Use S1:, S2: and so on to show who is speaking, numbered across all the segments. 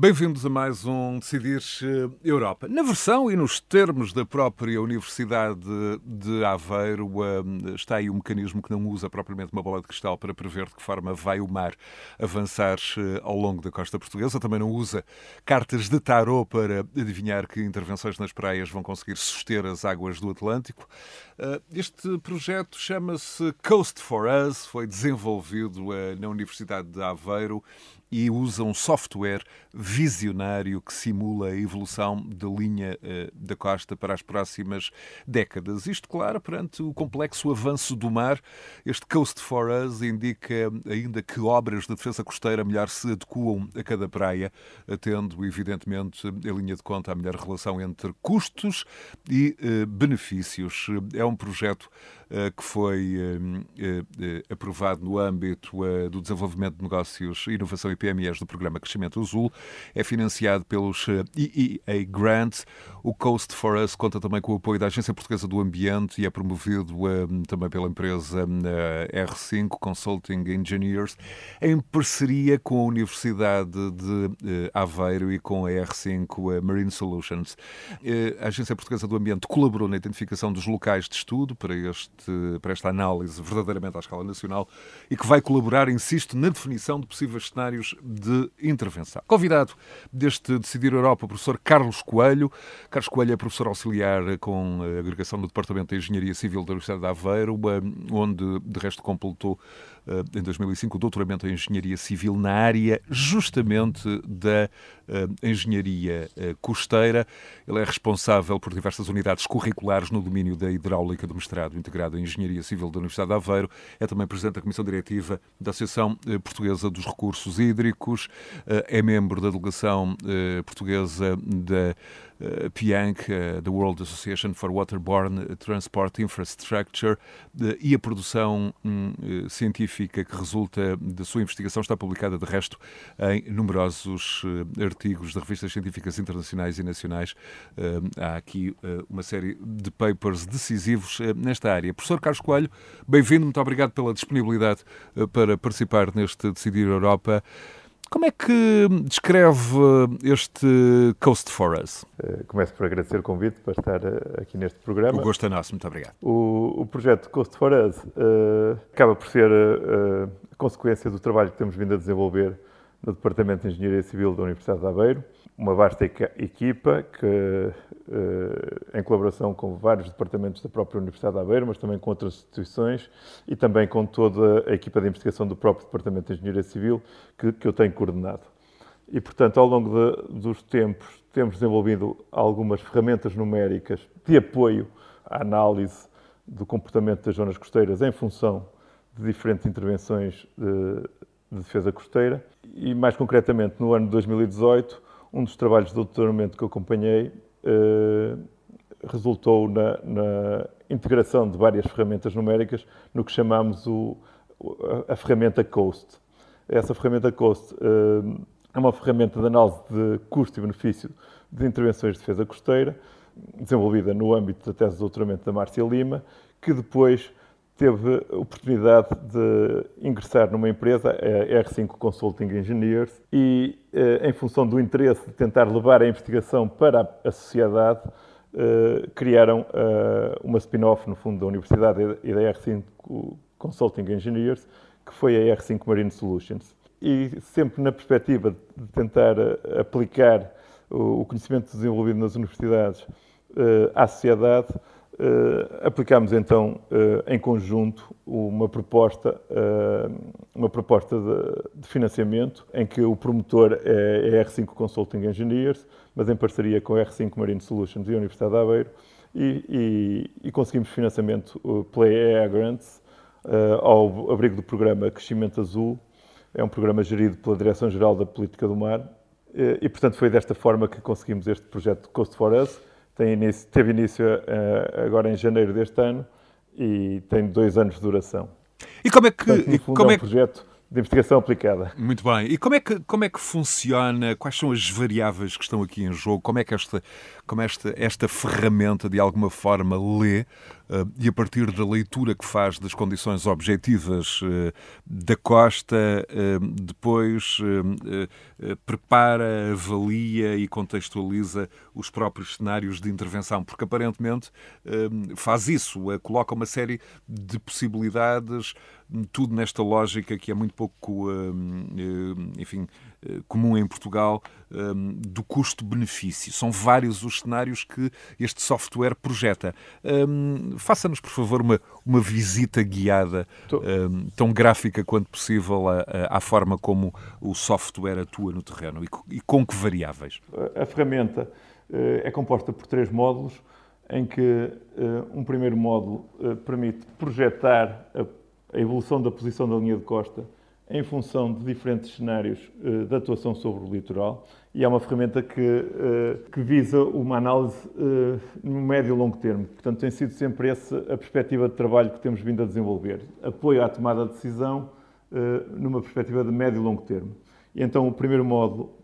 S1: Bem-vindos a mais um Decidir Europa. Na versão e nos termos da própria Universidade de Aveiro, eh, está aí um mecanismo que não usa propriamente uma bola de cristal para prever de que forma vai o mar avançar eh, ao longo da costa portuguesa. Também não usa cartas de tarô para adivinhar que intervenções nas praias vão conseguir suster as águas do Atlântico. Eh, este projeto chama-se Coast for Us, foi desenvolvido na Universidade de Aveiro e usa um software visionário que simula a evolução da linha uh, da costa para as próximas décadas. Isto, claro, perante o complexo avanço do mar, este Coast for Us indica ainda que obras de defesa costeira melhor se adequam a cada praia, tendo, evidentemente, a linha de conta a melhor relação entre custos e uh, benefícios. É um projeto que foi aprovado no âmbito do desenvolvimento de negócios, inovação e PMEs do programa Crescimento Azul. É financiado pelos EEA eh, Grants. O Coast for Us conta também com o apoio da Agência Portuguesa do Ambiente e é promovido também pela empresa um, R5 Consulting Engineers, em parceria com a Universidade de Aveiro e com a R5 uh, Marine Solutions. A Agência Portuguesa do Ambiente colaborou na identificação dos locais de estudo para, este, para esta análise verdadeiramente à escala nacional e que vai colaborar, insisto, na definição de possíveis cenários de intervenção. Convidado deste Decidir Europa, o professor Carlos Coelho. Carlos Coelho é professor auxiliar com a agregação no Departamento de Engenharia Civil da Universidade de Aveiro, onde de resto completou eh, em 2005 o doutoramento em Engenharia Civil na área justamente da eh, engenharia eh, costeira. Ele é responsável por diversas unidades curriculares no domínio da hidráulica do mestrado integrado em Engenharia Civil da Universidade de Aveiro. É também presidente da Comissão Diretiva da Associação Portuguesa dos Recursos Hídricos, é membro da delegação portuguesa da uh, PIANC, uh, the World Association for Waterborne Transport Infrastructure, uh, e a produção um, científica que resulta da sua investigação está publicada, de resto, em numerosos artigos de revistas científicas internacionais e nacionais. há aqui uma série de papers decisivos nesta área. Professor Carlos Coelho, bem-vindo, muito obrigado pela disponibilidade para participar neste Decidir Europa. Como é que descreve este Coast for Us?
S2: Eh, começo por agradecer o convite para estar eh, aqui neste programa.
S1: O gosto é nosso, muito obrigado.
S2: O, o projeto Coast for Us uh, acaba por ser uh, consequência do trabalho que temos vindo a desenvolver no Departamento de Engenharia Civil da Universidade de Aveiro, uma vasta equipa que, eh, em colaboração com vários departamentos da própria Universidade de Aveiro, mas também com outras instituições e também com toda a equipa de investigação do próprio Departamento de Engenharia Civil que, que eu tenho coordenado. E, portanto, ao longo de, dos tempos, temos desenvolvido algumas ferramentas numéricas de apoio à análise do comportamento das zonas costeiras em função de diferentes intervenções de, de defesa costeira e, mais concretamente, no ano de 2018, um dos trabalhos de doutoramento que acompanhei eh, resultou na, na, integração de várias ferramentas numéricas no que chamamos o, a, ferramenta COAST. Essa ferramenta COAST eh, é uma ferramenta de análise de custo e benefício de intervenções de defesa costeira, desenvolvida no âmbito da tese de doutoramento da Márcia Lima, que depois teve oportunidade de ingressar numa empresa, a R5 Consulting Engineers, e eh, em função do interesse de tentar levar a investigação para a sociedade, eh, criaram eh, uma spin-off, no fundo, da Universidade e da R5 Consulting Engineers, que foi a R5 Marine Solutions. E sempre na perspectiva de tentar aplicar o conhecimento desenvolvido nas universidades à sociedade, aplicámos então uh, em conjunto uma proposta, uh, uma proposta de, financiamento em que o promotor é a R5 Consulting Engineers, mas em parceria com a R5 Marine Solutions e a Universidade de Aveiro, e, e, e conseguimos financiamento pela EA Grants ao abrigo do programa Crescimento Azul. É um programa gerido pela Direção-Geral da Política do Mar e, portanto, foi desta forma que conseguimos este projeto Coast for Us tem início, teve início uh, agora em janeiro deste ano e tem dois anos de duração.
S1: E como é que. Portanto,
S2: e como é, é um projeto de investigação aplicada.
S1: Muito bem. E como é, que, como é que funciona? Quais são as variáveis que estão aqui em jogo? Como é que esta, como esta, esta ferramenta, de alguma forma, lê e a partir da leitura que faz das condições objetivas da costa, depois prepara, avalia e contextualiza os próprios cenários de intervenção, porque aparentemente faz isso, coloca uma série de possibilidades tudo nesta lógica que é muito pouco, enfim, eh, comum em Portugal, hum, do custo-benefício. São vários os cenários que este software projeta. Faça-nos, por favor, uma, uma visita guiada, tão gráfica quanto possível, à, à, forma como o software atua no terreno e, com que variáveis.
S2: A ferramenta eh, é composta por três módulos, em que uh, um primeiro módulo permite projetar a evolução da posição da linha de costa em função de diferentes cenários uh, de atuação sobre o litoral e é uma ferramenta que, uh, que visa uma análise uh, no médio e longo termo. Portanto, tem sido sempre essa a perspectiva de trabalho que temos vindo a desenvolver. Apoio à tomada de decisão numa perspectiva de médio e longo termo. E então, o primeiro módulo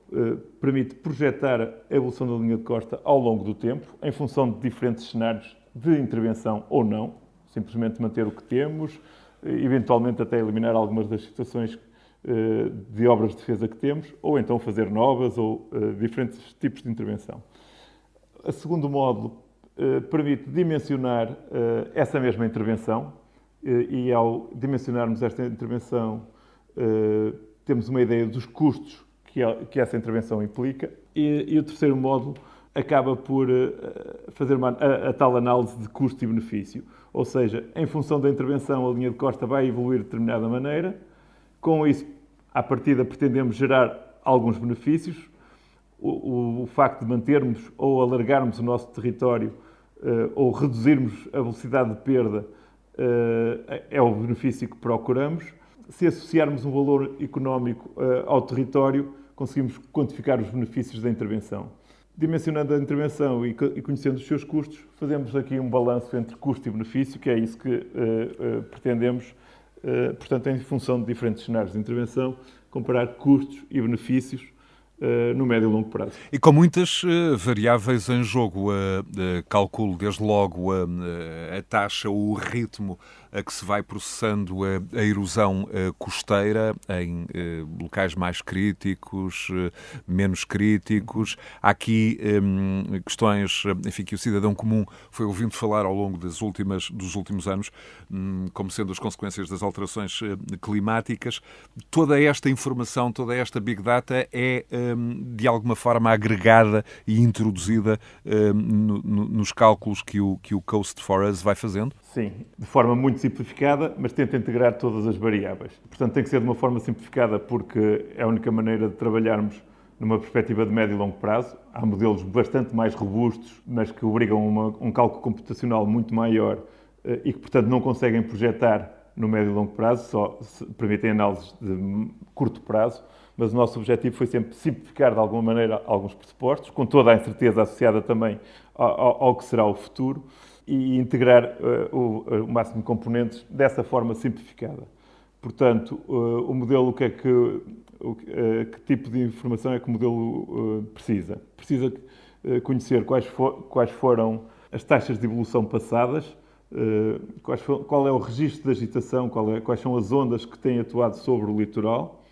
S2: permite projetar a evolução da linha de costa ao longo do tempo, em função de diferentes cenários de intervenção ou não, simplesmente manter o que temos, eventualmente até eliminar algumas das situações eh, de obras de defesa que temos, ou então fazer novas ou uh, diferentes tipos de intervenção. O segundo módulo uh, permite dimensionar essa mesma intervenção e ao dimensionarmos esta intervenção temos uma ideia dos custos que, essa intervenção implica e, o terceiro módulo acaba por fazer uma, a, a tal análise de custo e benefício ou seja, em função da intervenção, a linha de costa vai evoluir de determinada maneira. Com isso, à partida, pretendemos gerar alguns benefícios. O, o, o facto de mantermos ou alargarmos o nosso território uh, ou reduzirmos a velocidade de perda uh, é o benefício que procuramos. Se associarmos um valor económico uh, ao território, conseguimos quantificar os benefícios da intervenção dimensionando a intervenção e conhecendo os seus custos, fazemos aqui um balanço entre custo e benefício, que é isso que uh, uh, pretendemos, uh, portanto, em função de diferentes cenários de intervenção, comparar custos e benefícios no médio e longo prazo.
S1: E com muitas variáveis em jogo, calculo desde logo a, taxa, o ritmo a que se vai processando a, a erosão a, costeira em eh, locais mais críticos, eh, menos críticos. Há aqui eh, questões enfim, que o cidadão comum foi ouvindo falar ao longo das últimas, dos últimos anos, hum, como sendo as consequências das alterações eh, climáticas. Toda esta informação, toda esta Big Data é hum, de alguma forma agregada e introduzida no, nos cálculos que o, que o Coast for Us vai fazendo?
S2: Sim, de forma muito simplificada, mas tenta integrar todas as variáveis. Portanto, tem que ser de uma forma simplificada porque é a única maneira de trabalharmos numa perspectiva de médio e longo prazo. Há modelos bastante mais robustos, mas que obrigam uma, um cálculo computacional muito maior eh, e que, portanto, não conseguem projetar no médio e longo prazo, só permitem análises de curto prazo. Mas o nosso objetivo foi sempre simplificar de alguma maneira alguns pressupostos, com toda a incerteza associada também ao, ao que será o futuro e integrar uh, o, eh, o, máximo de componentes dessa forma simplificada. Portanto, uh, o modelo, o que é que, o, que tipo de informação é que o modelo precisa? Precisa conhecer quais, for, quais, foram as taxas de evolução passadas, for, qual é o registro de agitação, é, quais são as ondas que têm atuado sobre o litoral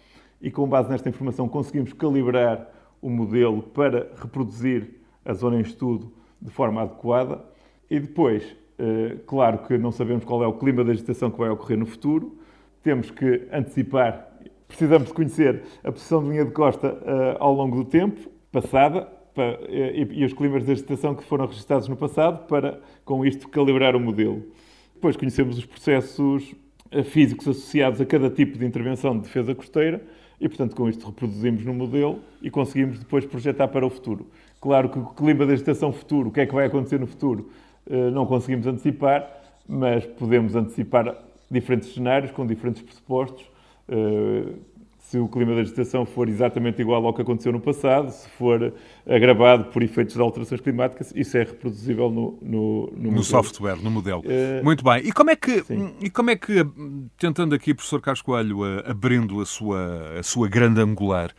S2: e, com base nesta informação, conseguimos calibrar o modelo para reproduzir a zona em estudo de forma adequada e depois, eh, claro que não sabemos qual é o clima de agitação que vai ocorrer no futuro, temos que antecipar, precisamos conhecer a posição de linha de costa eh, ao longo do tempo, passada, eh, e os climas de agitação que foram registados no passado, para, com isto, calibrar o modelo. Depois conhecemos os processos físicos associados a cada tipo de intervenção de defesa costeira e, portanto, com isto reproduzimos no modelo e conseguimos depois projetar para o futuro. Claro que o clima de agitação futuro, o que é que vai acontecer no futuro, não conseguimos antecipar, mas podemos antecipar diferentes cenários com diferentes pressupostos. Eh, se o clima da agitação for exatamente igual ao que aconteceu no passado, se for agravado por efeitos de alterações climáticas, isso é reproduzível no, no,
S1: no, no software, no modelo. Uh, Muito bem. E como é que, e como é que tentando aqui, professor Carlos Coelho, abrindo a sua, a sua grande angular,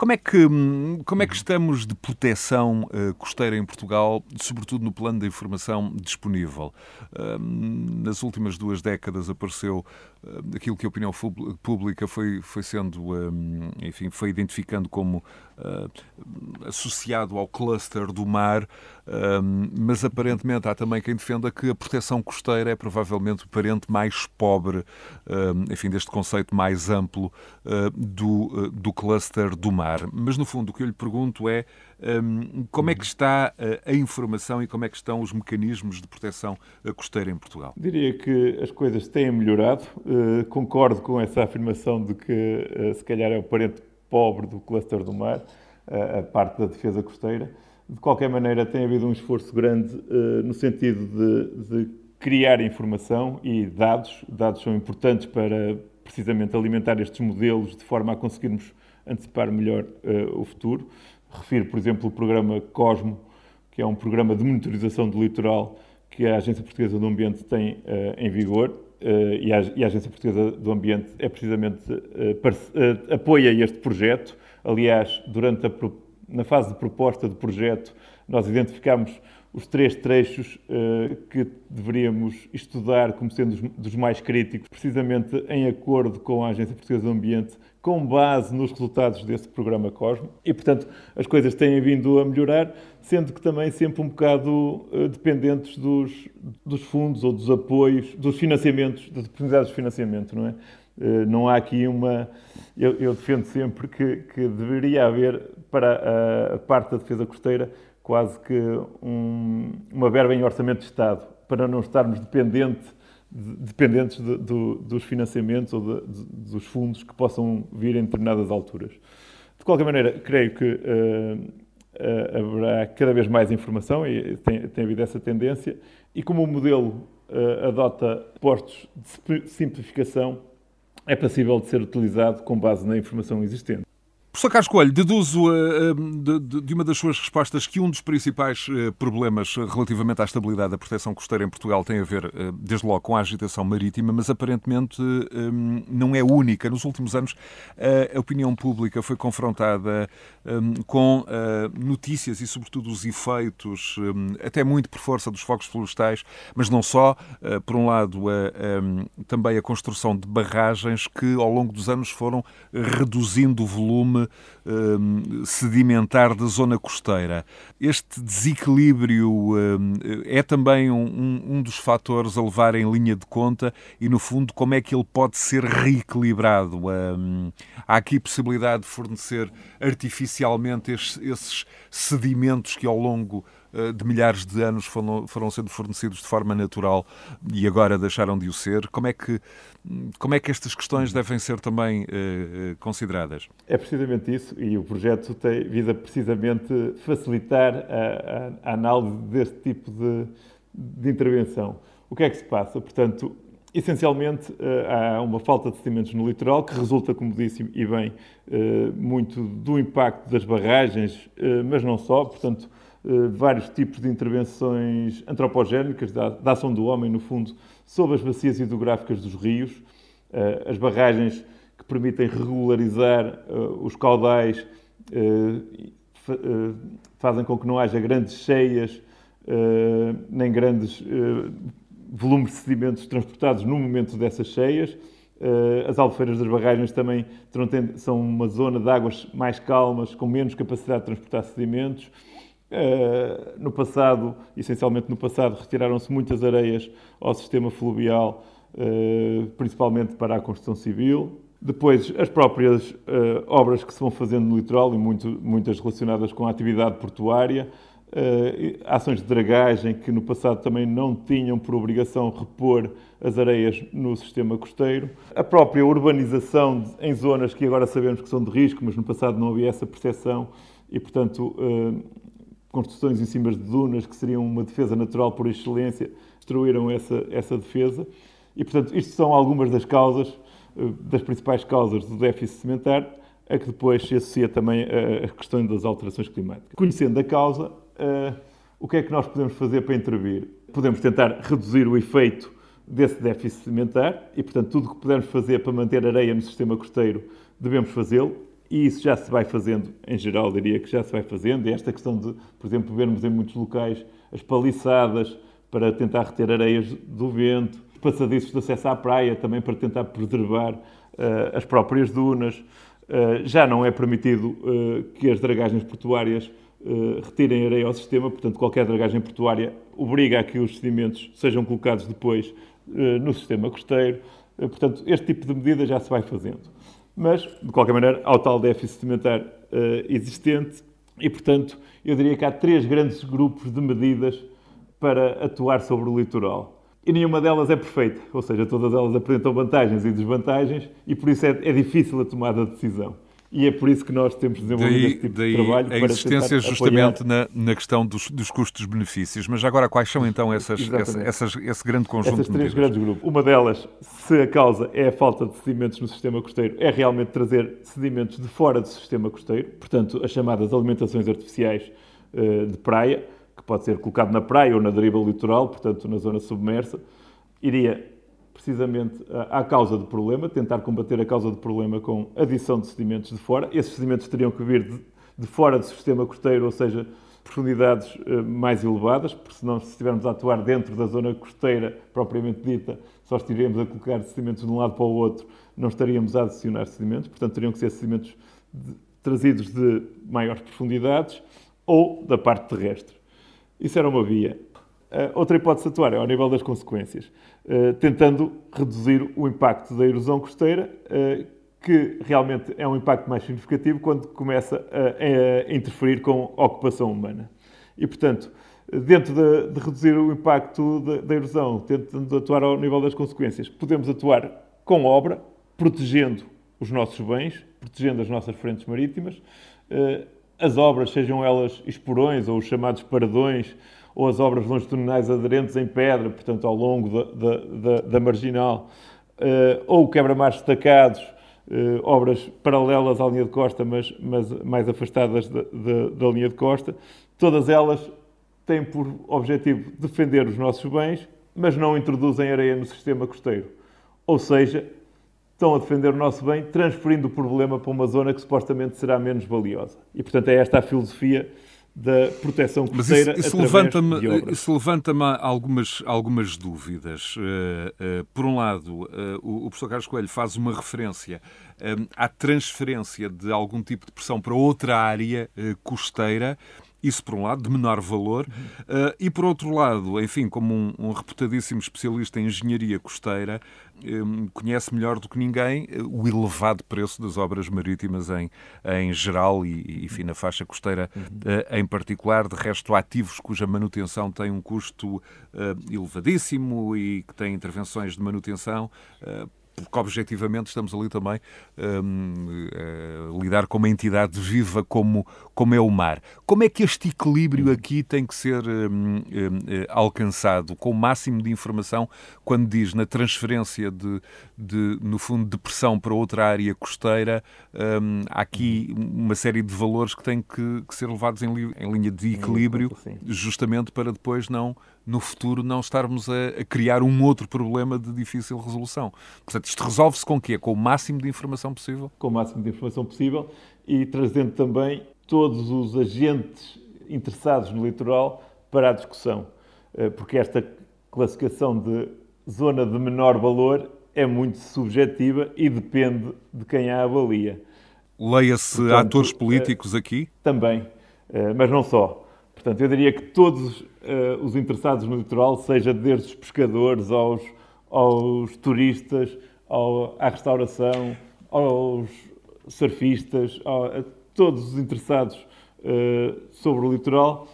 S1: Como é que, hum, como é que estamos de proteção uh, costeira em Portugal, sobretudo no plano da informação disponível? Uh, nas últimas duas décadas apareceu aquilo que a opinião pública foi, foi sendo, hum, enfim, foi identificando como associado ao cluster do mar, mas aparentemente há também quem defenda que a proteção costeira é provavelmente o parente mais pobre, enfim, deste conceito mais amplo do, do cluster do mar. Mas, no fundo, o que eu lhe pergunto é como é que está a, a, informação e como é que estão os mecanismos de proteção costeira em Portugal?
S2: Diria que as coisas têm melhorado. Uh, concordo com essa afirmação de que, se calhar, é o parente pobre do cluster do mar, a parte da defesa costeira. De qualquer maneira, tem havido um esforço grande no sentido de, de criar informação e dados. Dados são importantes para precisamente alimentar estes modelos de forma a conseguirmos antecipar melhor uh, o futuro. Refiro, por exemplo, o programa COSMO, que é um programa de monitorização do litoral que a Agência Portuguesa do Ambiente tem uh, em vigor. Uh, e, a, e, a, Agência Portuguesa do Ambiente é precisamente apoia este projeto. Aliás, durante a, na fase de proposta do projeto, nós identificámos os três trechos uh, que deveríamos estudar como sendo dos, dos, mais críticos, precisamente em acordo com a Agência Portuguesa do Ambiente, com base nos resultados desse programa Cosmo. E, portanto, as coisas têm vindo a melhorar, sendo que também sempre um bocado uh, dependentes dos, dos, fundos ou dos apoios, dos financiamentos, das oportunidades de financiamento, não é? Uh, não há aqui uma. Eu, eu defendo sempre que, que, deveria haver, para a, parte da defesa costeira, quase que um, uma verba em orçamento de Estado, para não estarmos dependente, de, dependentes de, de, dos financiamentos ou dos fundos que possam vir em determinadas alturas. De qualquer maneira, creio que uh, uh, haverá cada vez mais informação e tem, tem havido essa tendência, e como o modelo uh, adota postos de simplificação, é passível de ser utilizado com base na informação existente.
S1: Professor Carlos Coelho, deduzo uh, de, de, uma das suas respostas que um dos principais uh, problemas relativamente à estabilidade da proteção costeira em Portugal tem a ver, desde logo, com a agitação marítima, mas aparentemente não é única. Nos últimos anos, a opinião pública foi confrontada com notícias e, sobretudo, os efeitos, até muito por força dos fogos florestais, mas não só. por um lado, também a construção de barragens que, ao longo dos anos, foram reduzindo o volume um, sedimentar da zona costeira. Este desequilíbrio um, é também um, um, dos fatores a levar em linha de conta e, no fundo, como é que ele pode ser reequilibrado? Hum, há aqui possibilidade de fornecer artificialmente esses, sedimentos que, ao longo de milhares de anos foram, foram sendo fornecidos de forma natural e agora deixaram de o ser. Como é que, como é que estas questões devem ser também uh, consideradas?
S2: É precisamente isso, e o projeto tem vindo a precisamente facilitar a, a, a análise deste tipo de, de intervenção. O que é que se passa? Portanto, Essencialmente, há uma falta de sedimentos no litoral que resulta, como disse e bem, muito do impacto das barragens, mas não só. Portanto, eh, vários tipos de intervenções antropogénicas, da, da, ação do homem, no fundo, sobre as bacias hidrográficas dos rios, uh, as barragens que permitem regularizar uh, os caudais, fazem com que não haja grandes cheias, nem grandes volumes de sedimentos transportados no momento dessas cheias. As albufeiras das barragens também são uma zona de águas mais calmas, com menos capacidade de transportar sedimentos. Uh, no passado, essencialmente no passado, retiraram-se muitas areias ao sistema fluvial, uh, principalmente para a construção civil. Depois, as próprias uh, obras que se vão fazendo no litoral, e muito, muitas relacionadas com a atividade portuária, ações de dragagem que no passado também não tinham por obrigação repor as areias no sistema costeiro. A própria urbanização em zonas que agora sabemos que são de risco, mas no passado não havia essa percepção e, portanto, construções em cima de dunas, que seriam uma defesa natural por excelência, destruíram essa, essa defesa. E, portanto, isto são algumas das causas, eh, das principais causas do déficit cimentar, a que depois se associa também a questão das alterações climáticas. Conhecendo a causa, uh, o que é que nós podemos fazer para intervir? Podemos tentar reduzir o efeito desse déficit cimentar e, portanto, tudo o que pudermos fazer para manter areia no sistema costeiro, devemos fazê-lo e isso já se vai fazendo, em geral diria que já se vai fazendo, e esta questão de, por exemplo, vermos em muitos locais as paliçadas para tentar reter areias do vento, passadiços de acesso à praia também para tentar preservar uh, as próprias dunas. Uh, já não é permitido uh, que as dragagens portuárias retirem areia ao sistema, portanto, qualquer dragagem portuária obriga a que os sedimentos sejam colocados depois no sistema costeiro. portanto, este tipo de medida já se vai fazendo. Mas, de qualquer maneira, há o tal déficit sedimentar existente e, portanto, eu diria que há três grandes grupos de medidas para atuar sobre o litoral. E nenhuma delas é perfeita, ou seja, todas elas apresentam vantagens e desvantagens e por isso é, é difícil a tomada de decisão. E é por isso que nós temos desenvolvido daí, este tipo
S1: daí
S2: de trabalho.
S1: A existência justamente na, na, questão dos, dos custos-benefícios. Mas agora, quais são então essas, essa, essas, esse grande conjunto
S2: Essas três
S1: de
S2: grandes grupos. Uma delas, se a causa é a falta de sedimentos no sistema costeiro, é realmente trazer sedimentos de fora do sistema costeiro, portanto, as chamadas alimentações artificiais uh, de praia que pode ser colocado na praia ou na deriva litoral, portanto na zona submersa, iria precisamente à causa do problema, tentar combater a causa do problema com adição de sedimentos de fora. Esses sedimentos teriam que vir de, de fora do sistema costeiro, ou seja, profundidades uh, mais elevadas, porque senão, se estivermos a atuar dentro da zona costeira propriamente dita, só estaríamos a colocar sedimentos de um lado para o outro, não estaríamos a adicionar sedimentos, portanto, teriam que ser sedimentos de, trazidos de maiores profundidades ou da parte terrestre. Isso era uma via. Uh, outra hipótese atuar é ao nível das consequências, uh, tentando reduzir o impacto da erosão costeira, uh, que realmente é um impacto mais significativo quando começa a, a interferir com a ocupação humana. E, portanto, dentro de, de reduzir o impacto da, da, erosão, tentando atuar ao nível das consequências, podemos atuar com obra, protegendo os nossos bens, protegendo as nossas frentes marítimas, as obras, sejam elas esporões ou os chamados paradões, ou as obras longitudinais aderentes em pedra, portanto, ao longo da, da, da marginal, uh, ou quebra-mares destacados, uh, obras paralelas à linha de costa, mas, mas mais afastadas da, da linha de costa, todas elas têm por objetivo defender os nossos bens, mas não introduzem areia no sistema costeiro. Ou seja, estão a defender o nosso bem, transferindo o problema para uma zona que supostamente será menos valiosa. E, portanto, é esta a filosofia da proteção costeira Mas isso, isso levanta-me
S1: isso levanta-me algumas algumas dúvidas. Uh, uh, por um lado, uh, o, o, professor Carlos Coelho faz uma referência à transferência de algum tipo de pressão para outra área costeira isso por um lado, de menor valor, uh, e por outro lado, enfim, como um, um reputadíssimo especialista em engenharia costeira, um, conhece melhor do que ninguém uh, o elevado preço das obras marítimas em, em geral e, enfim, na faixa costeira uh, em particular, de resto, ativos cuja manutenção tem um custo elevadíssimo e que têm intervenções de manutenção porque objetivamente estamos ali também um, a lidar com uma entidade viva como, como é o mar. Como é que este equilíbrio aqui tem que ser um, um, alcançado? Com o máximo de informação quando diz na transferência de, de no fundo, de pressão para outra área costeira, hum, há aqui uma série de valores que têm que, que ser levados em, em linha de equilíbrio, justamente para depois não no futuro não estarmos a, a, criar um outro problema de difícil resolução. Portanto, isto resolve-se com o quê? Com o máximo de informação possível?
S2: Com o máximo de informação possível e trazendo também todos os agentes interessados no litoral para a discussão. Eh, porque esta classificação de zona de menor valor é muito subjetiva e depende de quem a avalia.
S1: Leia-se atores políticos aqui?
S2: Também, eh, mas não só. Portanto, eu diria que todos uh, os interessados no litoral, seja desde os pescadores aos, aos turistas, ao, à restauração, aos surfistas, a todos os interessados uh, sobre o litoral,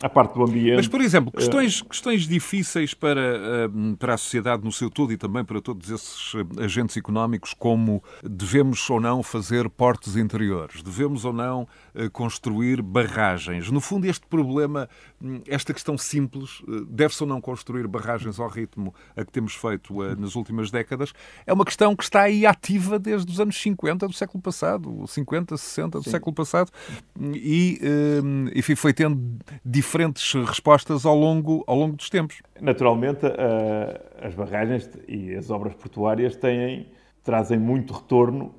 S2: a parte do ambiente.
S1: Mas, por exemplo, eh, questões, questões difíceis para, eh, para a sociedade no seu todo e também para todos esses eh, agentes económicos, como devemos ou não fazer portos interiores, devemos ou não construir barragens. No fundo, este problema, hum, esta questão simples, deve-se ou não construir barragens ao ritmo a que temos feito nas últimas décadas, é uma questão que está aí ativa desde os anos 50 do século passado, 50, 60 do Sim. século passado, e, enfim, foi tendo diferentes respostas ao longo, ao longo dos tempos.
S2: Naturalmente, as barragens e as obras portuárias têm, trazem muito retorno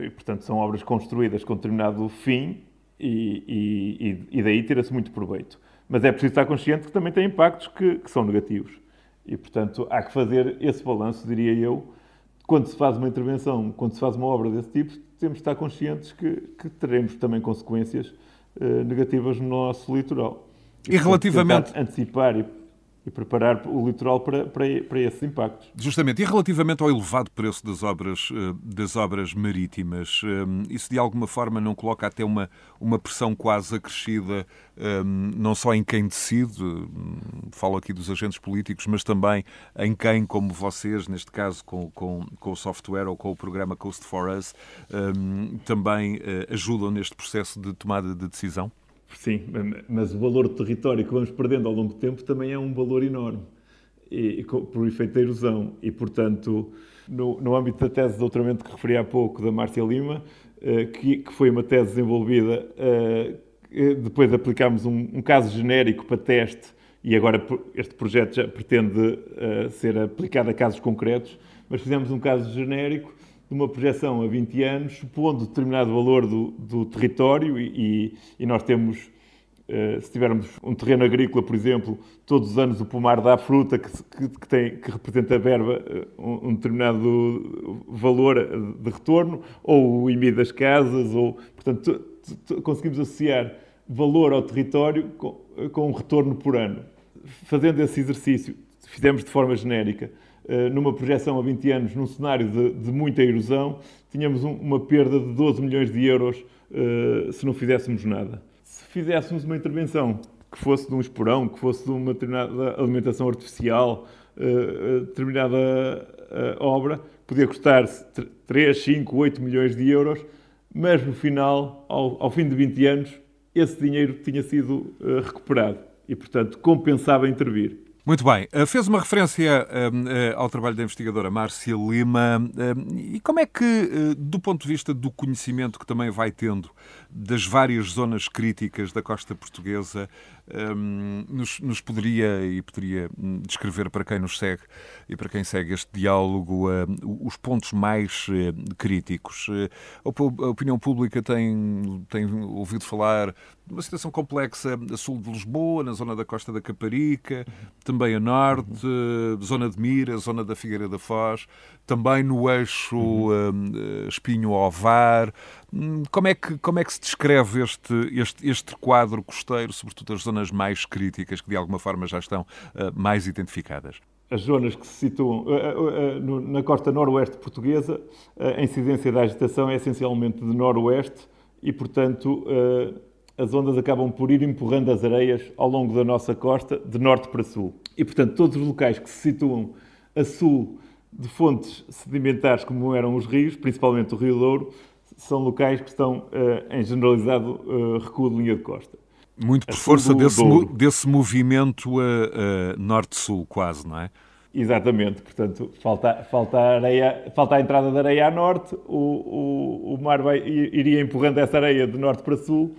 S2: e, portanto, são obras construídas com determinado fim e, e, e daí tira-se muito proveito. Mas é preciso estar consciente que também tem impactos que, que são negativos. E, portanto, há que fazer esse balanço, diria eu, quando se faz uma intervenção, quando se faz uma obra desse tipo, temos de estar conscientes que, que teremos também consequências negativas no nosso litoral.
S1: E, e relativamente.
S2: Antecipar e e preparar o litoral para, para, para, esses impactos.
S1: Justamente. E relativamente ao elevado preço das obras, eh, das obras marítimas, eh, isso de alguma forma não coloca até uma, uma pressão quase acrescida, eh, não só em quem decide, falo aqui dos agentes políticos, mas também em quem, como vocês, neste caso com, com, com o software ou com o programa Coast for Us, também ajudam neste processo de tomada de decisão?
S2: Sim, mas o valor do território que vamos perdendo ao longo do tempo também é um valor enorme, e, e por efeito da erosão. E, portanto, no, no âmbito da tese de doutoramento que referi há pouco, da Márcia Lima, uh, que, que, foi uma tese desenvolvida, uh, depois de aplicarmos um, um, caso genérico para teste, e agora este projeto já pretende ser aplicado a casos concretos, mas fizemos um caso genérico de uma projeção a 20 anos, supondo determinado valor do, do território, e, e, nós temos, uh, se tivermos um terreno agrícola, por exemplo, todos os anos o pomar dá fruta que, que, tem, que representa a verba, uh, um, determinado valor de retorno, ou o IMI das casas, ou, portanto, conseguimos associar valor ao território com, com um retorno por ano. Fazendo esse exercício, fizemos de forma genérica, eh, numa projeção a 20 anos, num cenário de, de muita erosão, tínhamos um, uma perda de 12 milhões de euros uh, se não fizéssemos nada. Se fizéssemos uma intervenção que fosse de um esporão, que fosse de uma determinada alimentação artificial, uh, determinada uh, obra, podia custar 3, 5, 8 milhões de euros, mas no final, ao, ao fim de 20 anos, esse dinheiro tinha sido recuperado e, portanto, compensava intervir.
S1: Muito bem. Eh, fez uma referência um, eh, ao trabalho da investigadora Márcia Lima. Um, e como é que, uh, do ponto de vista do conhecimento que também vai tendo das várias zonas críticas da costa portuguesa, um, nos, nos, poderia e poderia hum, descrever para quem nos segue e para quem segue este diálogo uh, os pontos mais uh, críticos? a opinião pública tem, tem ouvido falar de uma situação complexa a sul de Lisboa, na zona da costa da Caparica, também a norte, uhum. zona de Mira, zona da Figueira da Foz, também no eixo uhum. uh, Espinho-Ovar. Hum, como é, que, como é que se descreve este, este, este quadro costeiro, sobretudo as zonas mais críticas, que de alguma forma já estão uh, mais identificadas?
S2: As zonas que se situam uh, na costa noroeste portuguesa, a incidência da agitação é essencialmente de noroeste e, portanto, as ondas acabam por ir empurrando as areias ao longo da nossa costa, de norte para sul. E, portanto, todos os locais que se situam a sul de fontes sedimentares, como eram os rios, principalmente o Rio Douro, são locais que estão uh, em generalizado uh, recuo de linha de costa.
S1: Muito por força desse, desse movimento norte-sul, quase, não é?
S2: Exatamente, portanto, falta, falta, areia, falta a entrada da areia a norte, o, o, o mar vai, iria empurrando essa areia de norte para sul,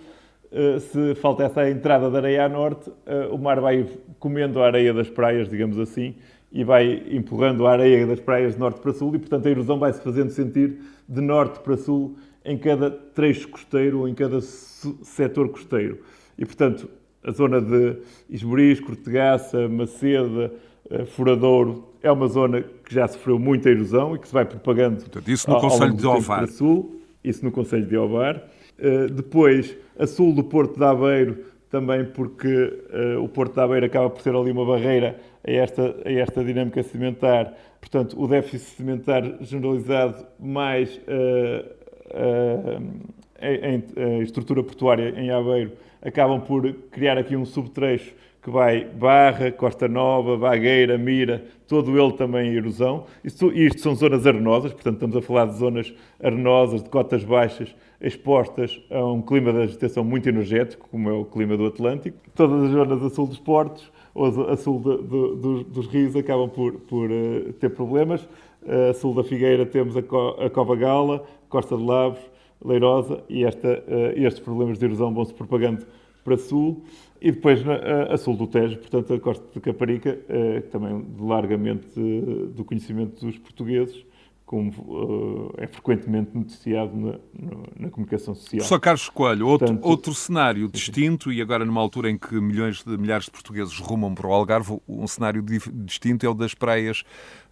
S2: eh, se falta essa entrada de areia a norte, eh, o mar vai comendo a areia das praias, digamos assim, e vai empurrando a areia das praias de norte para sul e, portanto, a erosão vai se fazendo sentir de norte para sul em cada trecho costeiro ou em cada setor costeiro. E, portanto, a zona de Esmoriz, Cortegaça, Maceda, eh, Furadouro é uma zona que já sofreu muita erosão e que se vai propagando
S1: portanto, isso no ao, Conselho de Ovar.
S2: Sul, isso no Conselho de Ovar. Depois, a sul do Porto de Aveiro, também porque uh, o Porto de Aveiro acaba por ser ali uma barreira a esta, a esta dinâmica sedimentar. Portanto, o déficit sedimentar generalizado mais uh, uh, em, em, estrutura portuária em Aveiro acabam por criar aqui um subtrecho que vai Barra, Costa Nova, Vagueira, Mira, todo ele também em erosão. Isto, isto são zonas arenosas, portanto estamos a falar de zonas arenosas, de cotas baixas, expostas a um clima de agitação muito energético, como é o clima do Atlântico. Todas as zonas a sul dos portos ou a sul de, de, dos, dos, rios acabam por, por uh, ter problemas. Uh, a sul da Figueira temos a, Co a Cova Gala, Costa de Lavos, Leirosa, e esta, uh, estes problemas de erosão vão se propagando para sul. E depois a sul do Tejo, portanto, a costa de Caparica, também largamente do conhecimento dos portugueses, como uh, é frequentemente noticiado na, na, comunicação social.
S1: Só Carlos Coelho, outro, Portanto, outro cenário distinto, e agora numa altura em que milhões de milhares de portugueses rumam para o Algarve, um cenário distinto é o das praias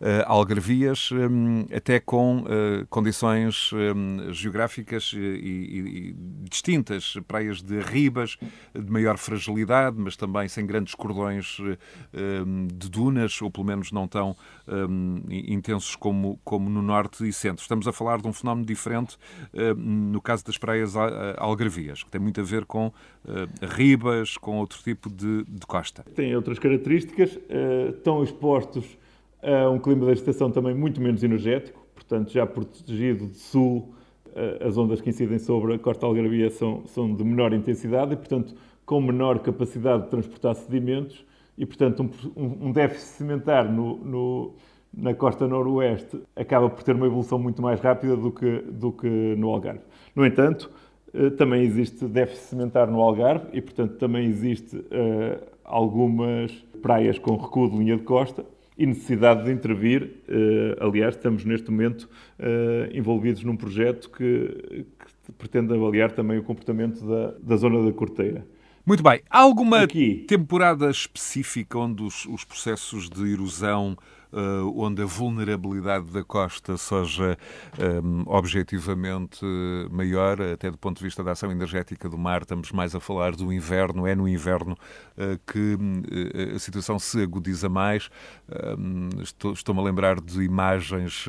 S1: uh, algarvias, um, até com uh, condições um, geográficas e, e, e, distintas, praias de ribas, de maior fragilidade, mas também sem grandes cordões um, de dunas, ou pelo menos não tão hum, intensos como, como no norte e centro. Estamos a falar de um fenómeno diferente uh, no caso das praias algarvias, que tem muito a ver com uh, ribas, com outro tipo de, de costa.
S2: Tem outras características, uh, estão expostos a um clima da estação também muito menos energético, portanto já protegido de sul, as ondas que incidem sobre a costa algarvia são, são de menor intensidade e, portanto, com menor capacidade de transportar sedimentos e, portanto, um, um déficit sedimentar no, no na costa noroeste acaba por ter uma evolução muito mais rápida do que, do que no Algarve. No entanto, eh, também existe déficit cimentar no Algarve e, portanto, também existe uh, algumas praias com recuo de linha de costa e necessidade de intervir. Uh, aliás, estamos neste momento uh, envolvidos num projeto que, que, pretende avaliar também o comportamento da, da zona da Corteira.
S1: Muito bem. Há alguma Aqui. temporada específica onde os, os processos de erosão onde a vulnerabilidade da costa seja um, ehm, objetivamente maior, até do ponto de vista da ação energética do mar, estamos mais a falar do inverno, é no inverno que a situação se agudiza mais. Estou-me estou a lembrar de imagens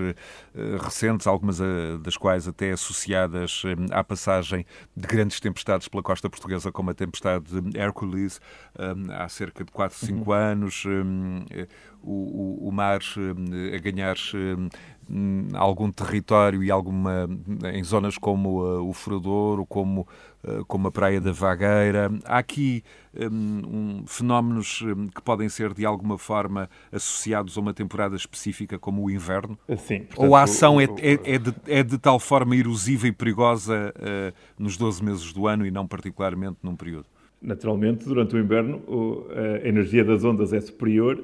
S1: recentes, algumas das quais até associadas à passagem de grandes tempestades pela costa portuguesa, como a tempestade Hercules, há cerca de 4, 5 uhum. anos. O, o, mar eh, a ganhar eh, algum território e alguma em zonas como uh, o Furador, como uh, como a Praia da Vagueira. Há aqui um, fenómenos que podem ser de alguma forma associados a uma temporada específica como o inverno?
S2: Sim. Portanto,
S1: Ou a ação o, é, é, é, de, é, de, tal forma erosiva e perigosa uh, nos 12 meses do ano e não particularmente num período?
S2: Naturalmente, durante o inverno, a energia das ondas é superior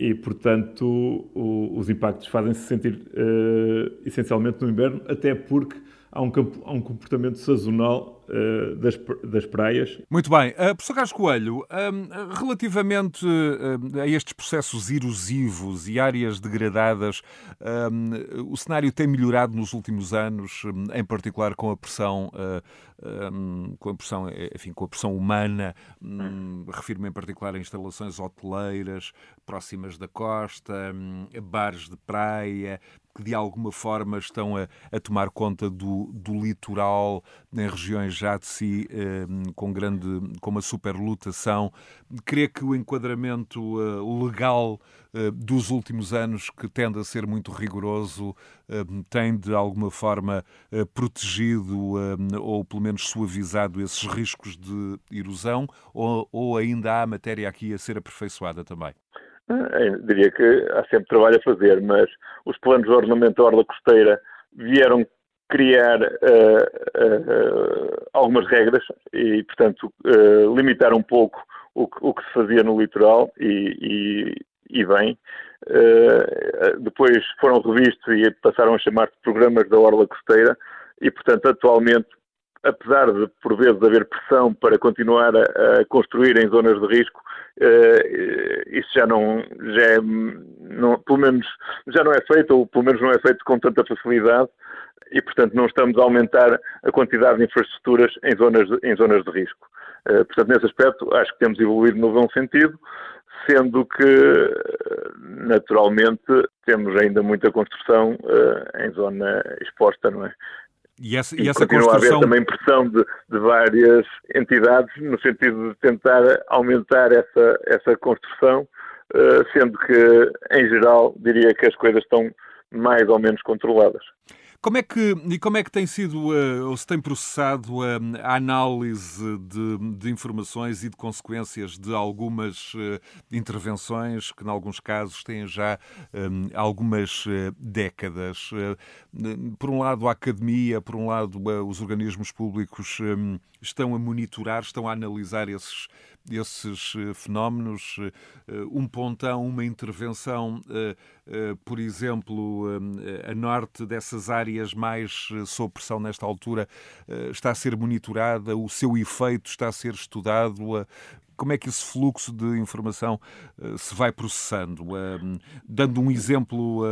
S2: e, portanto, o, os impactos fazem-se sentir uh, essencialmente no inverno, até porque há um, comportamento sazonal uh, das, das praias.
S1: Muito bem. Uh, professor Carlos Coelho, uh, relativamente uh, a estes processos erosivos e áreas degradadas, o cenário tem melhorado nos últimos anos, em particular com a pressão com a pressão, enfim, com a pressão humana, um, refiro-me em particular a instalações hoteleiras próximas da costa, bares de praia, que de alguma forma estão a, a tomar conta do, do, litoral em regiões já de si com grande, com uma superlotação. Crê que o enquadramento uh, legal uh, dos últimos anos, que tende a ser muito rigoroso, uh, tem de alguma forma protegido ou pelo menos suavizado esses riscos de erosão ou, ou ainda há matéria aqui a ser aperfeiçoada também?
S2: Eu diria que há sempre trabalho a fazer, mas os planos de ordenamento da orla costeira vieram criar uh, uh, algumas regras e, portanto, uh, limitar um pouco o que, o que, se fazia no litoral e, e, e bem. depois foram revistos e passaram a chamar-se programas da orla costeira e, portanto, atualmente apesar de por vezes haver pressão para continuar a, a construir em zonas de risco, uh, isso já não, já é, não, pelo menos já não é feito, ou pelo menos não é feito com tanta facilidade, e portanto não estamos a aumentar a quantidade de infraestruturas em zonas de, em zonas de risco. Uh, portanto, nesse aspecto, acho que temos evoluído no bom sentido, sendo que, naturalmente, temos ainda muita construção uh, em zona exposta, não é?
S1: E essa, e, essa
S2: continua
S1: construção...
S2: a haver também pressão de, de, várias entidades no sentido de tentar aumentar essa, essa construção, uh, sendo que, em geral, diria que as coisas estão mais ou menos controladas.
S1: Como é que, e como é que tem sido, uh, ou se tem processado uh, a análise de, de, informações e de consequências de algumas uh, intervenções que, em alguns casos, têm já um, algumas décadas? por um lado, a academia, por um lado, os organismos públicos estão a monitorar, estão a analisar esses, esses fenómenos? Um pontão, uma intervenção, por exemplo, a norte dessas áreas mais sob pressão nesta altura, está a ser monitorada? O seu efeito está a ser estudado? como é que esse fluxo de informação se vai processando? Dando um exemplo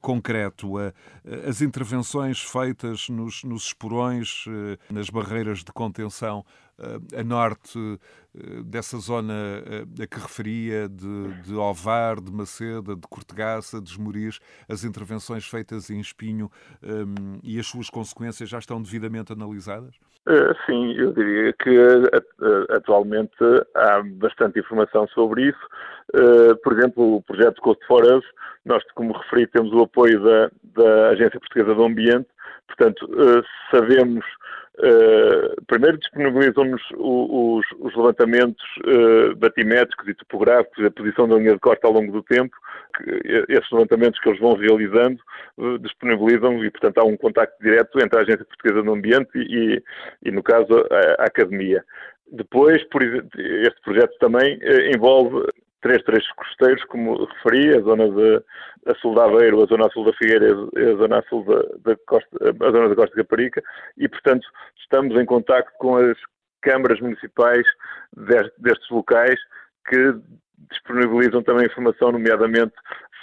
S1: concreto, as intervenções feitas nos, nos esporões, nas barreiras de contenção a norte dessa zona a que referia, de, de Ovar, de Maceda, de Cortegaça, de Esmoriz, as intervenções feitas em Espinho um, e as suas consequências já estão devidamente analisadas?
S2: Uh, sim, eu diria que atualmente há bastante informação sobre isso. Por exemplo, o projeto Coast for nós, como referi, temos o apoio da, da Agência Portuguesa do Ambiente, portanto, sabemos Uh, primeiro disponibilizam-nos os, os, levantamentos uh, batimétricos e topográficos, a posição da linha de costa ao longo do tempo, que, esses levantamentos que eles vão realizando uh, disponibilizam e, portanto, há um contacto direto entre a Agência Portuguesa do Ambiente e, e no caso, a, a Academia. Depois, por, este projeto também envolve três trechos costeiros, como referi, a zona de a sul da Aveiro, a zona a sul da Figueira e a zona a sul da, costa, a zona da Costa de Caparica, e portanto estamos em contacto com as câmaras municipais destes locais que disponibilizam também informação, nomeadamente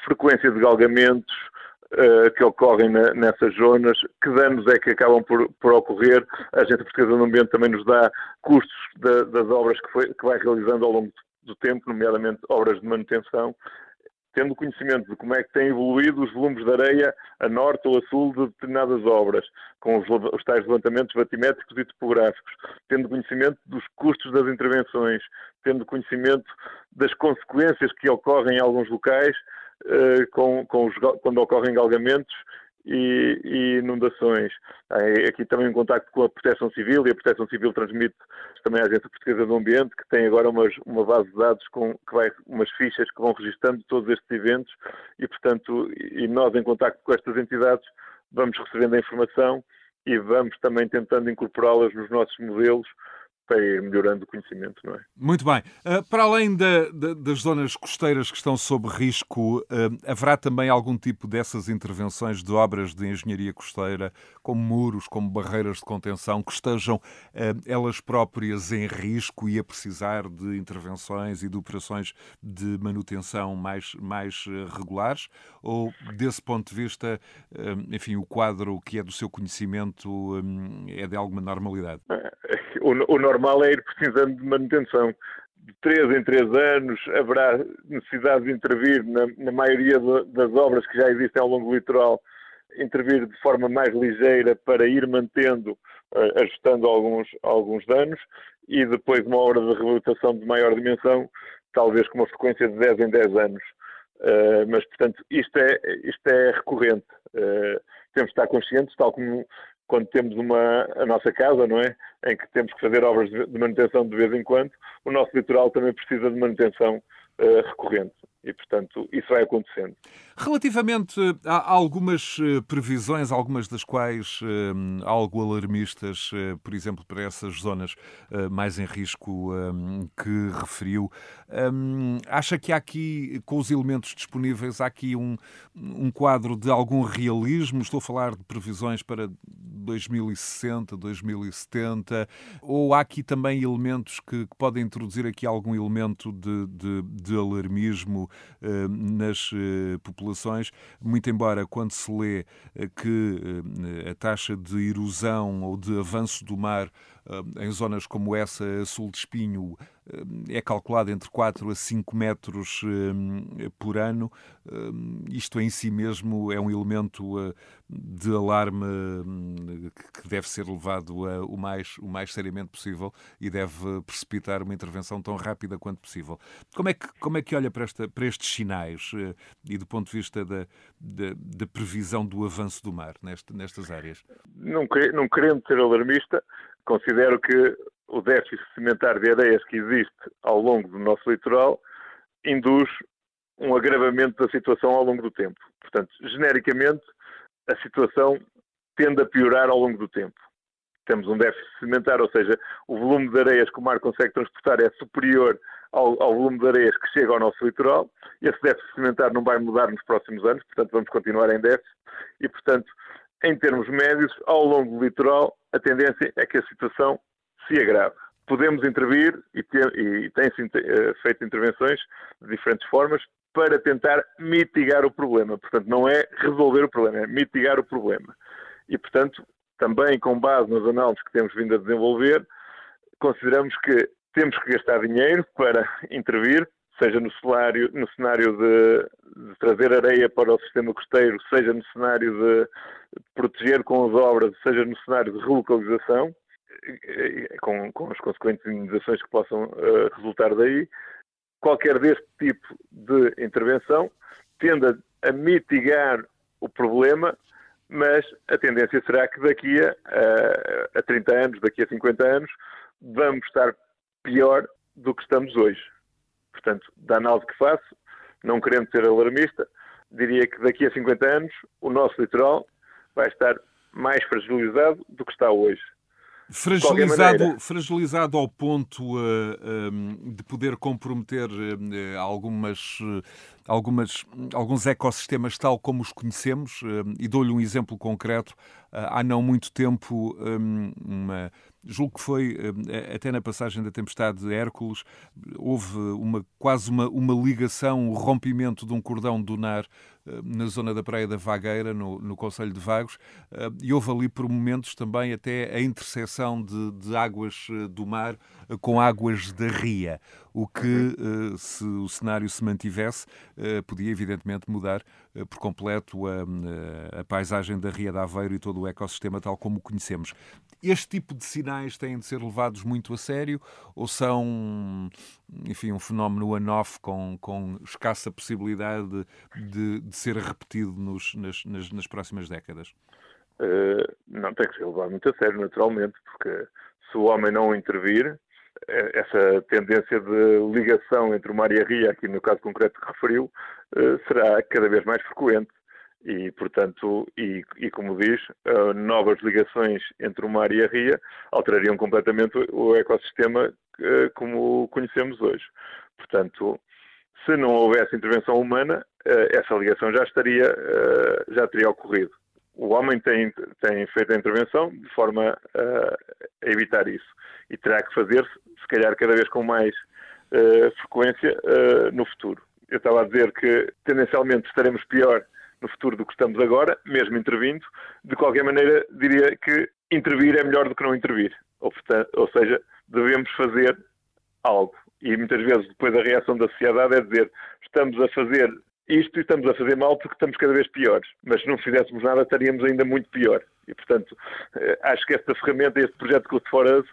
S2: frequência de galgamentos uh, que ocorrem nessas zonas, que danos é que acabam por, por ocorrer. A Agência Portuguesa do Ambiente também nos dá custos da, das obras que, foi, que vai realizando ao longo do tempo, nomeadamente obras de manutenção, tendo conhecimento de como é que têm evoluído os volumes de areia a norte ou a sul de determinadas obras, com os, os tais levantamentos batimétricos e topográficos, tendo conhecimento dos custos das intervenções, tendo conhecimento das consequências que ocorrem em alguns locais eh, com, com os, quando ocorrem galgamentos e, e, inundações. Aqui também um contacto com a Proteção Civil e a Proteção Civil transmite também à Agência Portuguesa do Ambiente, que tem agora umas, uma base de dados com que vai, umas fichas que vão registando todos estes eventos e, portanto, e nós em contacto com estas entidades vamos recebendo a informação e vamos também tentando incorporá-las nos nossos modelos para ir melhorando o conhecimento, não é?
S1: Muito bem. Uh, para além da, da, das zonas costeiras que estão sob risco, uh, haverá também algum tipo dessas intervenções de obras de engenharia costeira, como muros, como barreiras de contenção, que estejam uh, elas próprias em risco e a precisar de intervenções e de operações de manutenção mais, mais regulares? Ou, desse ponto de vista, enfim, o quadro que é do seu conhecimento é de alguma normalidade?
S2: O, o normal é ir precisando de manutenção. De três em três anos haverá necessidade de intervir na, na maioria de, das obras que já existem ao longo do litoral, intervir de forma mais ligeira para ir mantendo, uh, ajustando alguns, alguns danos e depois uma obra de reabilitação de maior dimensão, talvez com uma frequência de 10 em 10 anos. Uh, mas, portanto, isto é, isto é recorrente. Uh, temos de estar conscientes, tal como quando temos uma, a nossa casa, não é? Em que temos que fazer obras de manutenção de vez em quando, o nosso litoral também precisa de manutenção uh, recorrente e, portanto, isso vai acontecendo.
S1: Relativamente a algumas eh, previsões, algumas das quais eh, algo alarmistas, por exemplo, para essas zonas mais em risco que referiu, acha que há aqui, com os elementos disponíveis, há aqui um, um quadro de algum realismo? Estou a falar de previsões para 2060, 2070, ou há aqui também elementos que, que podem introduzir aqui algum elemento de, de, de alarmismo nas uh, populações, muito embora quando se lê uh, que a taxa de erosão ou de avanço do mar em zonas como essa, a sul de Espinho, é calculado entre 4 a 5 metros por ano. Isto em si mesmo é um elemento ah, de alarme que deve ser levado o mais, o mais seriamente possível e deve precipitar uma intervenção tão rápida quanto possível. Como é que, como é que olha para, esta, para estes sinais ah, e do ponto de vista da, da, da previsão do avanço do mar nestas áreas?
S2: Não, não querendo ser alarmista, considero que o déficit sedimentar de areias que existe ao longo do nosso litoral induz um agravamento da situação ao longo do tempo. Portanto, genericamente, a situação tende a piorar ao longo do tempo. temos um déficit sedimentar, ou seja, o volume de areias que o mar consegue transportar é superior ao, ao, volume de areias que chega ao nosso litoral. Esse déficit sedimentar não vai mudar nos próximos anos, portanto vamos continuar em déficit e, portanto, em termos médios, ao longo do litoral, a tendência é que a situação se agrave. Podemos intervir e, e tem-se eh, feito intervenções de diferentes formas para tentar mitigar o problema. Portanto, não é resolver o problema, é mitigar o problema. E, portanto, também com base nas análises que temos vindo a desenvolver, consideramos que temos que gastar dinheiro para intervir, seja no cenário, no cenário de, de, trazer areia para o sistema costeiro, seja no cenário de, proteger com as obras, seja no cenário de relocalização, com, com as consequentes indenizações que possam uh, resultar daí. Qualquer deste tipo de intervenção tende a, a mitigar o problema, mas a tendência será que daqui a, a, a 30 anos, daqui a 50 anos, vamos estar pior do que estamos hoje. Portanto, da análise que faço, não querendo ser alarmista, diria que daqui a 50 anos o nosso litoral vai estar mais fragilizado do que está hoje.
S1: Fragilizado, fragilizado ao ponto uh, eh, um, ehm, de poder comprometer uh, algumas, uh, algumas, alguns ecossistemas tal como os conhecemos, e dou-lhe um exemplo concreto. há não muito tempo, um, uma, julgo que foi até na passagem da tempestade de Hércules, houve uma, quase uma, uma ligação, um rompimento de um cordão dunar eh, na zona da Praia da Vagueira, no, no Conselho de Vagos, eh, e houve ali por momentos também até a interseção de, de águas eh, do mar com águas da ria, o que, se o cenário se mantivesse, podia evidentemente mudar por completo a, a paisagem da Ria de Aveiro e todo o ecossistema tal como o conhecemos. Este tipo de sinais têm de ser levados muito a sério ou são, enfim, um fenómeno one-off com, com escassa possibilidade de, de ser repetido nos, nas, nas, nas, próximas décadas?
S2: Uh, não tem que ser levado muito a sério, naturalmente, porque se o homem não intervir, eh, essa tendência de ligação entre o mar e a ria, aqui no caso concreto que referiu, uh, será cada vez mais frequente e, portanto, e, e como diz, uh, novas ligações entre o mar e a ria alterariam completamente o ecossistema uh, como o conhecemos hoje. Portanto, se não houvesse intervenção humana, uh, essa ligação já estaria, já teria ocorrido. O homem tem, tem feito a intervenção de forma a evitar isso e terá que fazer-se, se calhar, cada vez com mais frequência no futuro. Eu estava a dizer que tendencialmente estaremos pior no futuro do que estamos agora, mesmo intervindo. De qualquer maneira, diria que intervir é melhor do que não intervir. Ou, ou seja, devemos fazer algo. E muitas vezes depois a reação da sociedade é dizer estamos a fazer isto estamos a fazer mal porque estamos cada vez piores. Mas se não fizéssemos nada estaríamos ainda muito pior. E, portanto, eh, acho que esta ferramenta, este projeto Code for Us,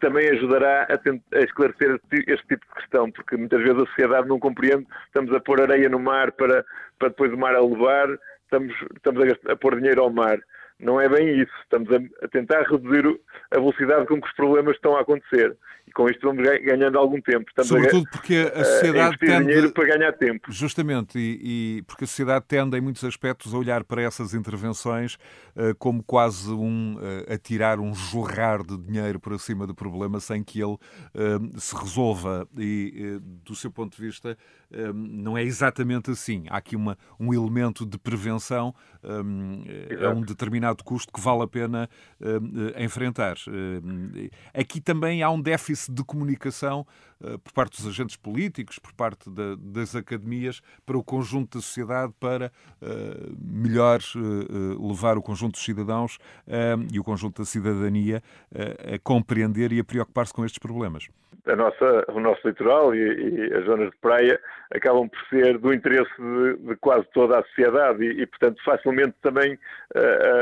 S2: também ajudará a, a, esclarecer este tipo de questão, porque muitas vezes a sociedade não compreende, estamos a pôr areia no mar para, para depois o mar a levar, estamos, estamos a, a pôr dinheiro ao mar. Não é bem isso. Estamos a, tentar reduzir a velocidade com que os problemas estão a acontecer. E com isto vamos ganhando algum tempo.
S1: Estamos Sobretudo
S2: a,
S1: porque a sociedade a tende...
S2: dinheiro para ganhar tempo.
S1: Justamente, e, e, porque a sociedade tende em muitos aspectos a olhar para essas intervenções uh, como quase um uh, atirar um jorrar de dinheiro por acima do problema sem que ele uh, se resolva. E do seu ponto de vista não é exatamente assim. Há aqui uma, um elemento de prevenção um, a um determinado custo que vale a pena uh, enfrentar. Uh, aqui também há um déficit de comunicação por parte dos agentes políticos, por parte da, das academias, para o conjunto da sociedade, para melhor levar o conjunto dos cidadãos e o conjunto da cidadania a compreender e a preocupar-se com estes problemas
S2: a nossa, o nosso litoral e, e, as zonas de praia acabam por ser do interesse de, de quase toda a sociedade e, e, portanto, facilmente também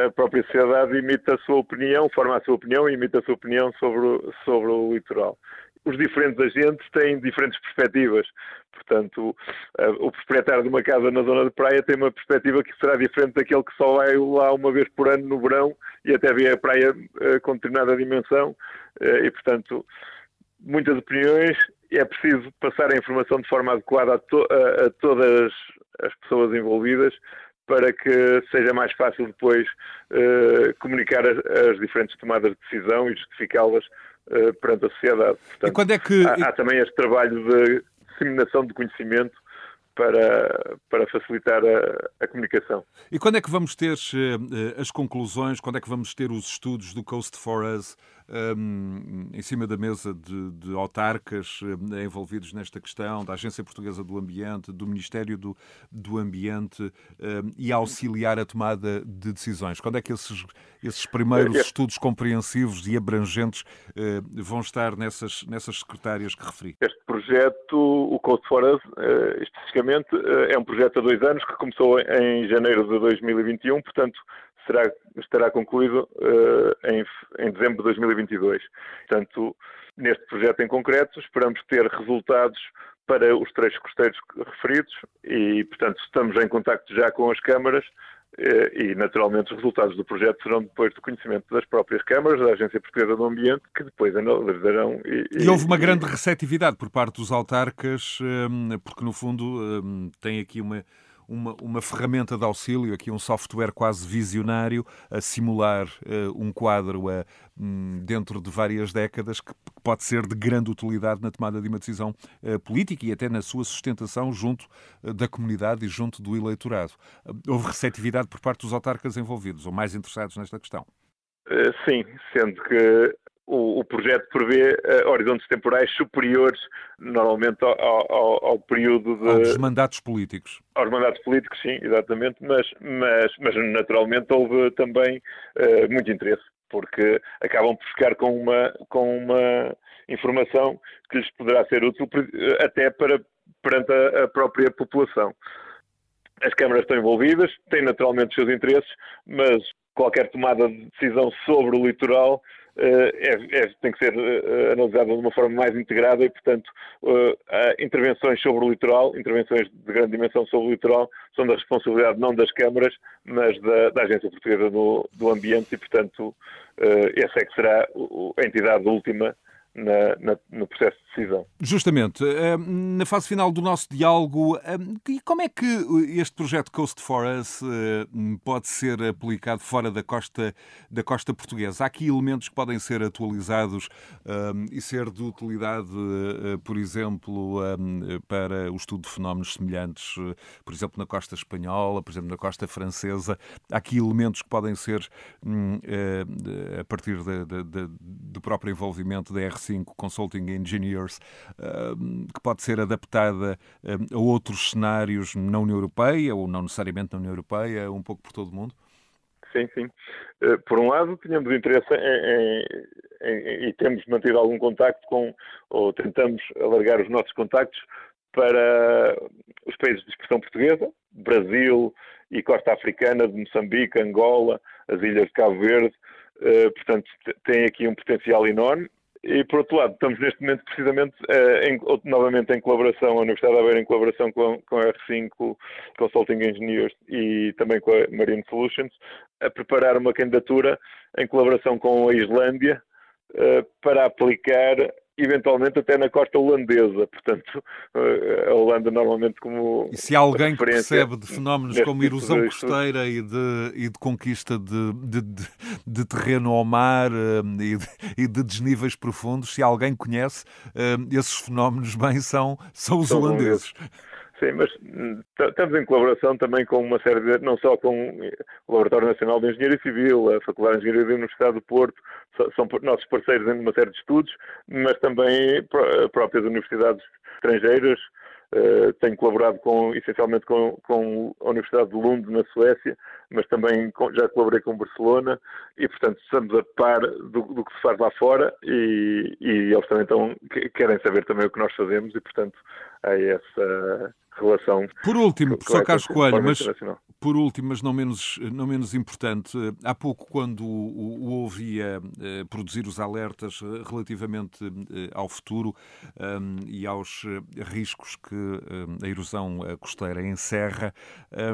S2: a, própria sociedade imita a sua opinião, forma a sua opinião e imita a sua opinião sobre sobre o litoral. Os diferentes agentes têm diferentes perspectivas. Portanto, o proprietário de uma casa na zona de praia tem uma perspectiva que será diferente daquele que só vai lá uma vez por ano no verão e até vê a praia eh, com determinada dimensão. Eh, e, portanto, muitas opiniões, é preciso passar a informação de forma adequada a, to a, a todas as pessoas envolvidas para que seja mais fácil depois uh, comunicar as, as, diferentes tomadas de decisão e justificá-las uh, perante a sociedade.
S1: Portanto, e quando é que...
S2: há, há também este trabalho de disseminação de conhecimento para, para facilitar a, a, comunicação.
S1: E quando é que vamos ter uh, as conclusões, quando é que vamos ter os estudos do Coast for Us um, em cima da mesa de, de autarcas um, envolvidos nesta questão, da Agência Portuguesa do Ambiente, do Ministério do, do Ambiente um, e auxiliar a tomada de decisões? Quando é que esses, esses primeiros estudos compreensivos e abrangentes uh, vão estar nessas, nessas secretárias que referi?
S2: Este projeto, o Code for Us, uh, especificamente, uh, é um projeto há dois anos que começou em janeiro de 2021, portanto, será, estará concluído uh, em, em dezembro de 2022. Portanto, neste projeto em concreto, esperamos ter resultados para os três costeiros referidos e, portanto, estamos em contacto já com as câmaras eh, e, naturalmente, os resultados do projeto serão depois do conhecimento das próprias câmaras, da Agência Portuguesa do Ambiente, que depois analisarão.
S1: E, e houve uma grande receptividade por parte dos autarcas, eh, porque, no fundo, tem aqui uma uma, uma ferramenta de auxílio, aqui um software quase visionário, a simular uh, um quadro uh, dentro de várias décadas que pode ser de grande utilidade na tomada de uma decisão uh, política e até na sua sustentação junto da comunidade e junto do eleitorado. houve receptividade por parte dos autarcas envolvidos, ou mais interessados nesta questão?
S2: Sim, sendo que o, o projeto prevê uh, horizontes temporais superiores, normalmente, ao, ao, ao período de.
S1: Aos mandatos políticos.
S2: Aos mandatos políticos, sim, exatamente, mas, mas, mas naturalmente houve também uh, muito interesse, porque acabam por ficar com uma, com uma informação que lhes poderá ser útil até para, perante a, a própria população. As câmaras estão envolvidas, têm naturalmente os seus interesses, mas qualquer tomada de decisão sobre o litoral eh, é, é, tem que ser uh, analisada de uma forma mais integrada e, portanto, uh, intervenções sobre o litoral, intervenções de grande dimensão sobre o litoral, são da responsabilidade não das câmaras, mas da, da Agência Portuguesa do, do, Ambiente e, portanto, essa é que será a entidade última na, na, no processo de decisão.
S1: Justamente, eh, na fase final do nosso diálogo, eh, como é que este projeto Coast for Us eh, pode ser aplicado fora da costa, da costa portuguesa? Há aqui elementos que podem ser atualizados e ser de utilidade, por exemplo, para o estudo de fenómenos semelhantes, por exemplo, na costa espanhola, por exemplo, na costa francesa. Há aqui elementos que podem ser, hum, a partir do próprio envolvimento da RC Consulting Engineers, que pode ser adaptada a outros cenários na União Europeia, ou não necessariamente na União Europeia, um pouco por todo o mundo?
S2: Sim, sim. Eh, por um lado, tínhamos interesse em, e temos mantido algum contacto com, ou tentamos alargar os nossos contactos para os países de expressão portuguesa, Brasil e Costa Africana, de Moçambique, Angola, as ilhas de Cabo Verde. Uh, portanto, tem aqui um potencial enorme e, por outro lado, estamos neste momento precisamente eh, em, novamente em colaboração, a Universidade de Aveiro em colaboração com, com a R5 Consulting Engineers e também com a Marine Solutions, a preparar uma candidatura em colaboração com a Islândia eh, para aplicar eventualmente até na costa holandesa. Portanto, eh, a Holanda normalmente como.
S1: E se há alguém que percebe de fenómenos como tipo erosão costeira e de, e de conquista de, de, de, de terreno ao mar eh, e de, e de, desníveis profundos, se alguém conhece eh, esses fenómenos, bem são, são os são holandeses. holandeses.
S2: Sim, mas hum, estamos em colaboração também com uma série de, não só com o Laboratório Nacional de Engenharia Civil, a Faculdade de Engenharia da Universidade do Porto, são nossos parceiros em uma série de estudos, mas também próprias universidades estrangeiras. Uh, tenho colaborado com, essencialmente com, com, a Universidade de Lund, na Suécia, mas também já colaborei com Barcelona e, portanto, estamos a par do, do que se faz lá fora e, e eles também estão, querem saber também o que nós fazemos e, portanto, há essa relação.
S1: Por último, professor Carlos Coelho, mas por último, mas não menos, não menos importante, há pouco, quando o, o ouvia eh, produzir os alertas eh, relativamente eh, ao futuro um, e aos riscos que um, a erosão costeira encerra,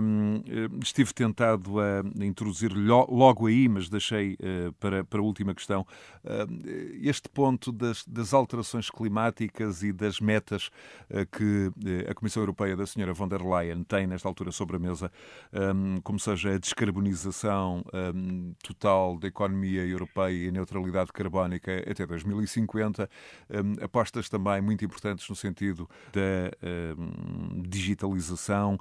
S1: um, estive tentado a introduzir logo aí, mas deixei para, para a última questão, este ponto das, das alterações climáticas e das metas que a Comissão Europeia da Senhora von der Leyen tem nesta altura sobre a mesa, como seja a descarbonização total da economia europeia e a neutralidade carbónica até 2050, apostas também muito importantes no sentido da digitalização,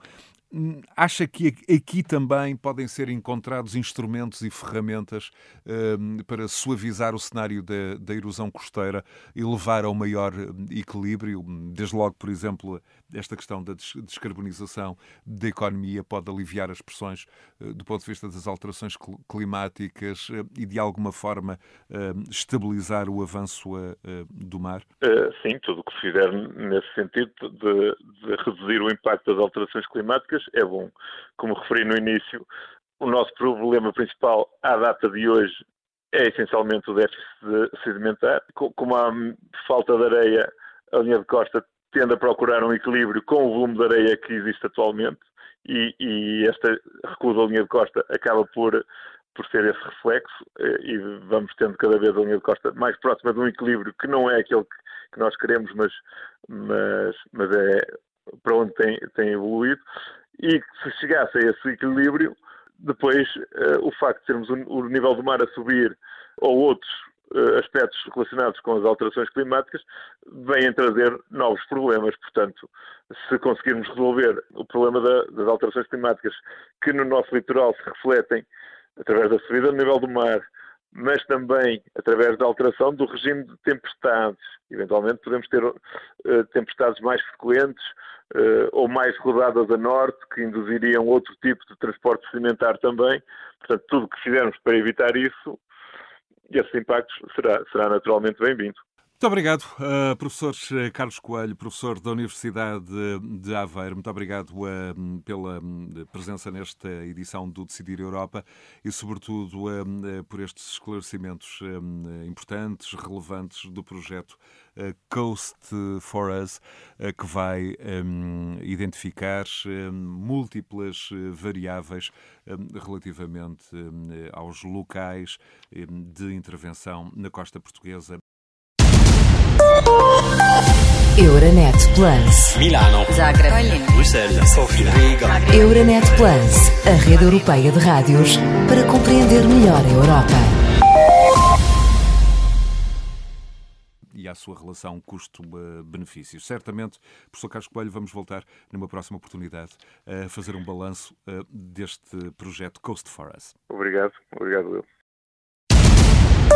S1: Acha que aqui também podem ser encontrados instrumentos e ferramentas um, para suavizar o cenário da, da, erosão costeira e levar a um maior hum, equilíbrio? Desde logo, por exemplo, esta questão da descarbonização da economia pode aliviar as pressões uh, do ponto de vista das alterações climáticas uh, e, de alguma forma, uh, estabilizar o avanço do mar?
S2: sim, tudo o que se fizer nesse sentido de, de reduzir o impacto das alterações climáticas é bom. Como referi no início, o nosso problema principal à data de hoje é essencialmente o déficit sedimentar. Como há falta de areia, a linha de costa tende a procurar um equilíbrio com o volume de areia que existe atualmente e, e esta recusa da linha de costa acaba por, por ser esse reflexo eh, e vamos tendo cada vez a linha de costa mais próxima de um equilíbrio que não é aquele que, que nós queremos, mas, mas, mas é para onde tem, tem evoluído. E se chegasse a esse equilíbrio, depois uh, o facto de termos o, o, nível do mar a subir ou outros aspectos relacionados com as alterações climáticas vêm trazer novos problemas. Portanto, se conseguirmos resolver o problema da, das alterações climáticas que no nosso litoral se refletem através da subida do nível do mar, mas também através da alteração do regime de tempestades. Eventualmente podemos ter uh, tempestades mais frequentes uh, ou mais rodadas a norte, que induziriam outro tipo de transporte sedimentar também. Portanto, tudo o que fizermos para evitar isso, esses impactos será, será naturalmente bem-vindo.
S1: Muito obrigado, uh, professor Carlos Coelho, professor da Universidade de Aveiro. Muito obrigado uh, pela hum, presença nesta edição do Decidir Europa e, sobretudo, uh, por estes esclarecimentos hum, importantes, relevantes do projeto Coast for Us, que vai um, identificar múltiplas variáveis relativamente aos locais de intervenção na costa portuguesa
S3: Euronet Plus.
S4: Milano. Zagreb. Bruxelas. Sofia. Riga.
S3: Euronet Plus, a rede europeia de rádios para compreender melhor a Europa.
S1: E a sua relação custo-benefício. Certamente, professor Carlos Coelho, vamos voltar numa próxima oportunidade a fazer um balanço eh, deste projeto Coast for Us.
S2: Obrigado, obrigado, Will.